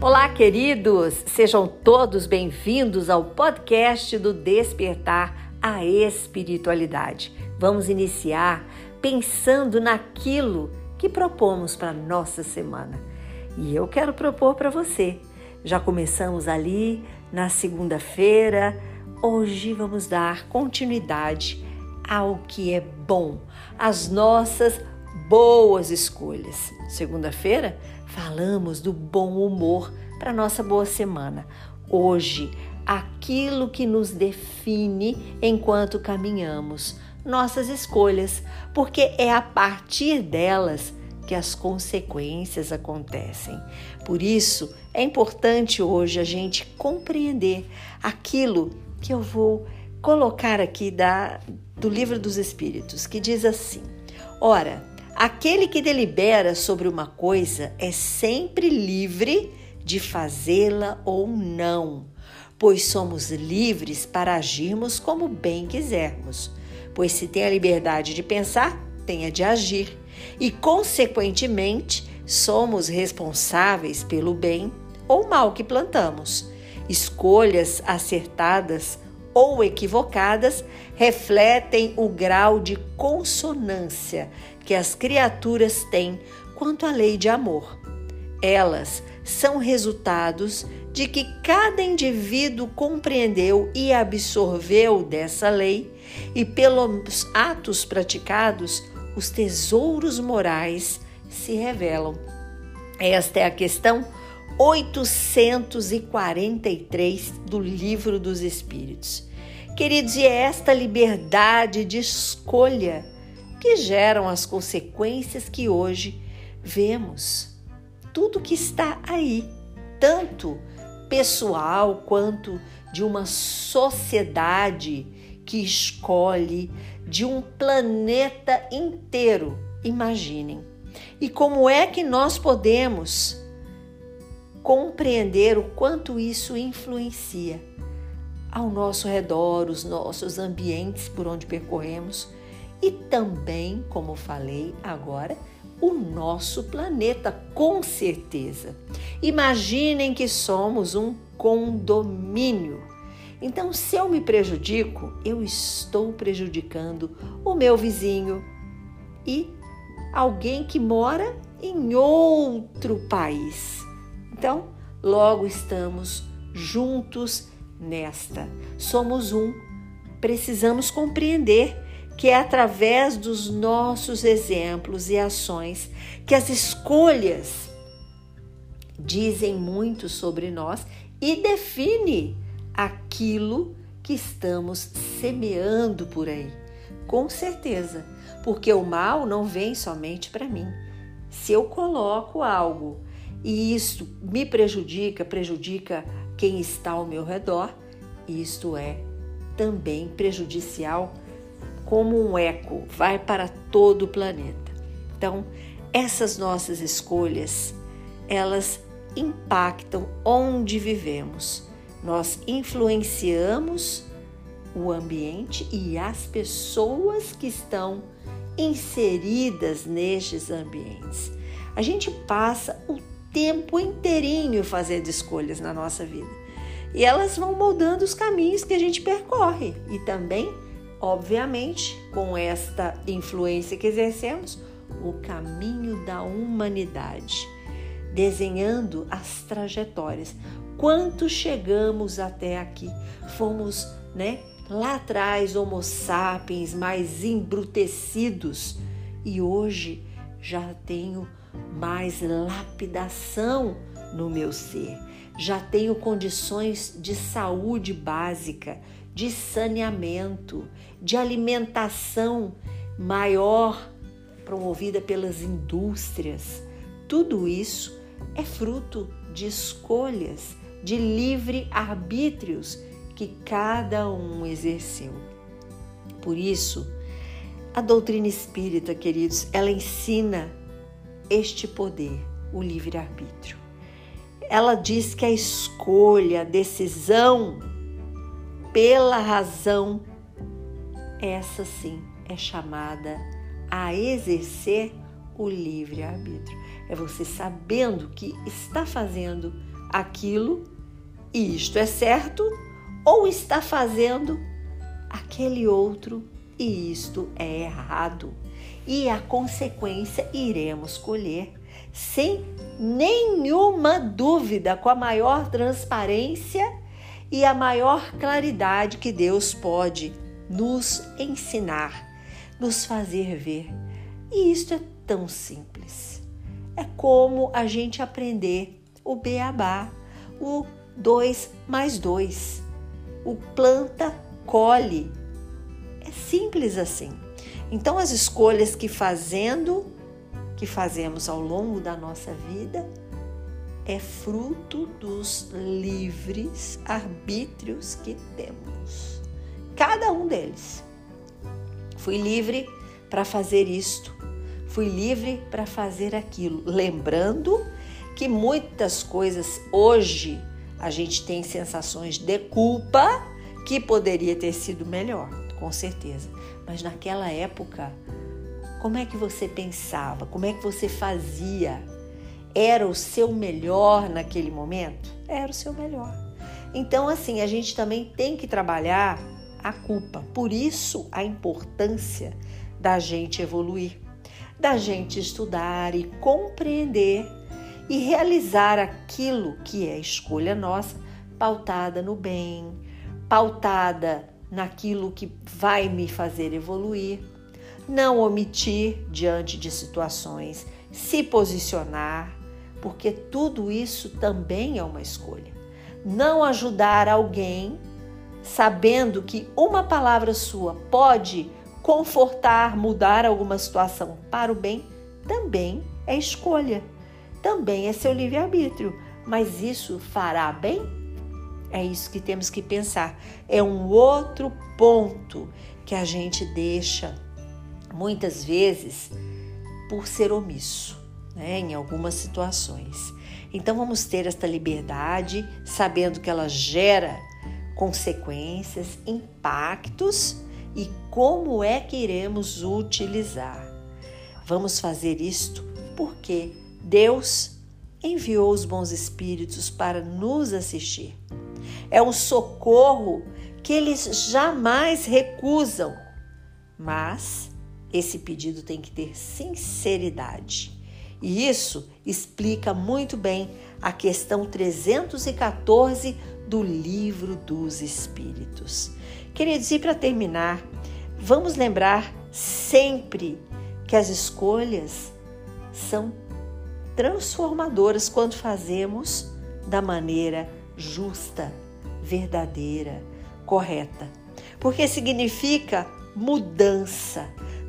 Olá, queridos! Sejam todos bem-vindos ao podcast do Despertar a Espiritualidade. Vamos iniciar pensando naquilo que propomos para nossa semana. E eu quero propor para você. Já começamos ali na segunda-feira. Hoje vamos dar continuidade ao que é bom, às nossas boas escolhas. Segunda-feira falamos do bom humor para nossa boa semana. Hoje, aquilo que nos define enquanto caminhamos, nossas escolhas, porque é a partir delas que as consequências acontecem. Por isso, é importante hoje a gente compreender aquilo que eu vou colocar aqui da, do Livro dos Espíritos, que diz assim: Ora, Aquele que delibera sobre uma coisa é sempre livre de fazê-la ou não, pois somos livres para agirmos como bem quisermos. Pois se tem a liberdade de pensar, tem a de agir, e consequentemente somos responsáveis pelo bem ou mal que plantamos. Escolhas acertadas ou equivocadas refletem o grau de consonância que as criaturas têm quanto à lei de amor. Elas são resultados de que cada indivíduo compreendeu e absorveu dessa lei, e pelos atos praticados, os tesouros morais se revelam. Esta é a questão 843 do Livro dos Espíritos. Queridos, e é esta liberdade de escolha que geram as consequências que hoje vemos. Tudo que está aí, tanto pessoal quanto de uma sociedade que escolhe, de um planeta inteiro. Imaginem. E como é que nós podemos compreender o quanto isso influencia? ao nosso redor, os nossos ambientes por onde percorremos e também, como falei agora, o nosso planeta, com certeza. Imaginem que somos um condomínio. Então, se eu me prejudico, eu estou prejudicando o meu vizinho e alguém que mora em outro país. Então, logo estamos juntos nesta. Somos um. Precisamos compreender que é através dos nossos exemplos e ações que as escolhas dizem muito sobre nós e define aquilo que estamos semeando por aí. Com certeza, porque o mal não vem somente para mim. Se eu coloco algo e isso me prejudica, prejudica quem está ao meu redor, isto é também prejudicial como um eco, vai para todo o planeta. Então, essas nossas escolhas, elas impactam onde vivemos. Nós influenciamos o ambiente e as pessoas que estão inseridas nestes ambientes. A gente passa o tempo inteirinho fazendo escolhas na nossa vida. E elas vão moldando os caminhos que a gente percorre e também, obviamente, com esta influência que exercemos, o caminho da humanidade, desenhando as trajetórias. Quanto chegamos até aqui? Fomos, né, lá atrás homo sapiens mais embrutecidos e hoje já tenho mais lapidação no meu ser. Já tenho condições de saúde básica, de saneamento, de alimentação maior promovida pelas indústrias. Tudo isso é fruto de escolhas, de livre arbítrios que cada um exerceu. Por isso, a doutrina espírita, queridos, ela ensina este poder, o livre-arbítrio. Ela diz que a escolha, a decisão pela razão, essa sim é chamada a exercer o livre-arbítrio. É você sabendo que está fazendo aquilo e isto é certo, ou está fazendo aquele outro e isto é errado. E a consequência iremos colher sem nenhuma dúvida, com a maior transparência e a maior claridade que Deus pode nos ensinar, nos fazer ver. E isso é tão simples. É como a gente aprender o beabá, o 2 mais 2. O planta colhe. É simples assim. Então as escolhas que fazendo, que fazemos ao longo da nossa vida, é fruto dos livres arbítrios que temos. Cada um deles. Fui livre para fazer isto, fui livre para fazer aquilo. Lembrando que muitas coisas hoje a gente tem sensações de culpa que poderia ter sido melhor, com certeza. Mas naquela época, como é que você pensava? Como é que você fazia? Era o seu melhor naquele momento? Era o seu melhor. Então, assim, a gente também tem que trabalhar a culpa. Por isso, a importância da gente evoluir, da gente estudar e compreender e realizar aquilo que é escolha nossa, pautada no bem, pautada naquilo que vai me fazer evoluir, não omitir diante de situações, se posicionar, porque tudo isso também é uma escolha. Não ajudar alguém sabendo que uma palavra sua pode confortar, mudar alguma situação para o bem, também é escolha. Também é seu livre-arbítrio. Mas isso fará bem? É isso que temos que pensar. É um outro ponto que a gente deixa muitas vezes por ser omisso né, em algumas situações. Então vamos ter esta liberdade, sabendo que ela gera consequências, impactos e como é que iremos utilizar. Vamos fazer isto porque Deus enviou os bons espíritos para nos assistir. É um socorro que eles jamais recusam, mas esse pedido tem que ter sinceridade. E isso explica muito bem a questão 314 do Livro dos Espíritos. Queridos, e para terminar, vamos lembrar sempre que as escolhas são transformadoras quando fazemos da maneira justa, verdadeira, correta. Porque significa mudança,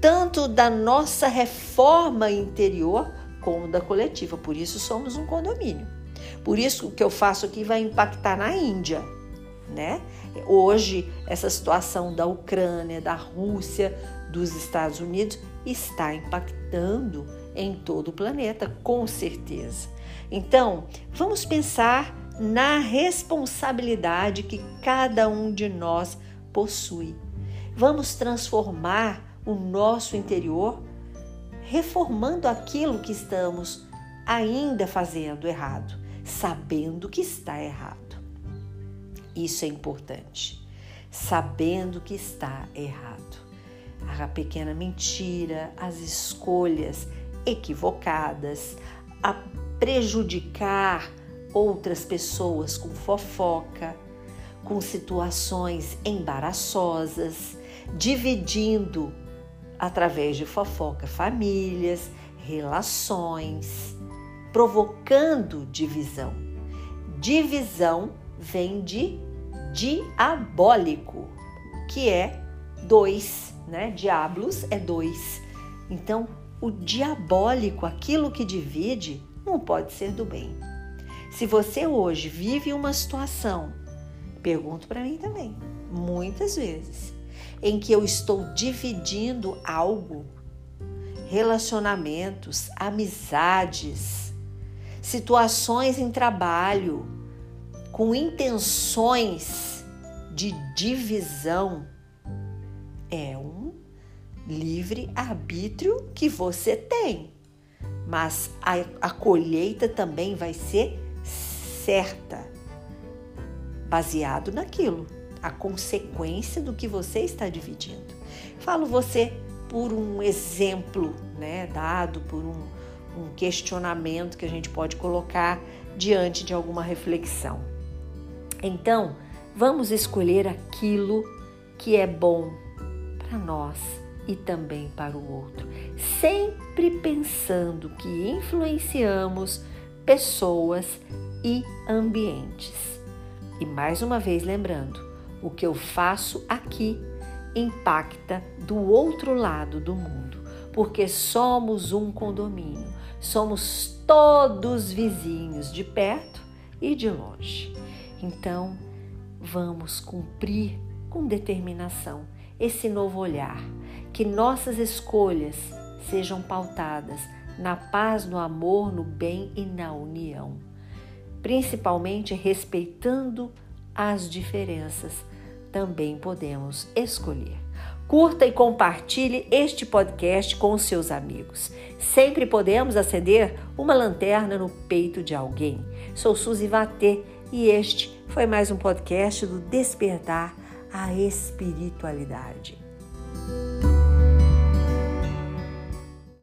tanto da nossa reforma interior como da coletiva. Por isso somos um condomínio. Por isso o que eu faço aqui vai impactar na Índia, né? Hoje essa situação da Ucrânia, da Rússia, dos Estados Unidos está impactando em todo o planeta, com certeza. Então, vamos pensar na responsabilidade que cada um de nós possui. Vamos transformar o nosso interior reformando aquilo que estamos ainda fazendo errado, sabendo que está errado. Isso é importante. Sabendo que está errado. A pequena mentira, as escolhas equivocadas, a prejudicar outras pessoas com fofoca, com situações embaraçosas, dividindo através de fofoca famílias, relações, provocando divisão. Divisão vem de diabólico, que é dois, né? Diablos é dois. Então, o diabólico, aquilo que divide, não pode ser do bem. Se você hoje vive uma situação, pergunto para mim também, muitas vezes, em que eu estou dividindo algo, relacionamentos, amizades, situações em trabalho, com intenções de divisão, é um livre arbítrio que você tem. Mas a, a colheita também vai ser certa, baseado naquilo, a consequência do que você está dividindo. Falo você por um exemplo, né, dado por um, um questionamento que a gente pode colocar diante de alguma reflexão. Então, vamos escolher aquilo que é bom para nós e também para o outro, sempre pensando que influenciamos pessoas e ambientes. E mais uma vez lembrando, o que eu faço aqui impacta do outro lado do mundo, porque somos um condomínio, somos todos vizinhos de perto e de longe. Então, vamos cumprir com determinação esse novo olhar, que nossas escolhas sejam pautadas na paz, no amor, no bem e na união, principalmente respeitando as diferenças. Também podemos escolher. Curta e compartilhe este podcast com seus amigos. Sempre podemos acender uma lanterna no peito de alguém. Sou Suzy Vatê e este foi mais um podcast do Despertar a Espiritualidade.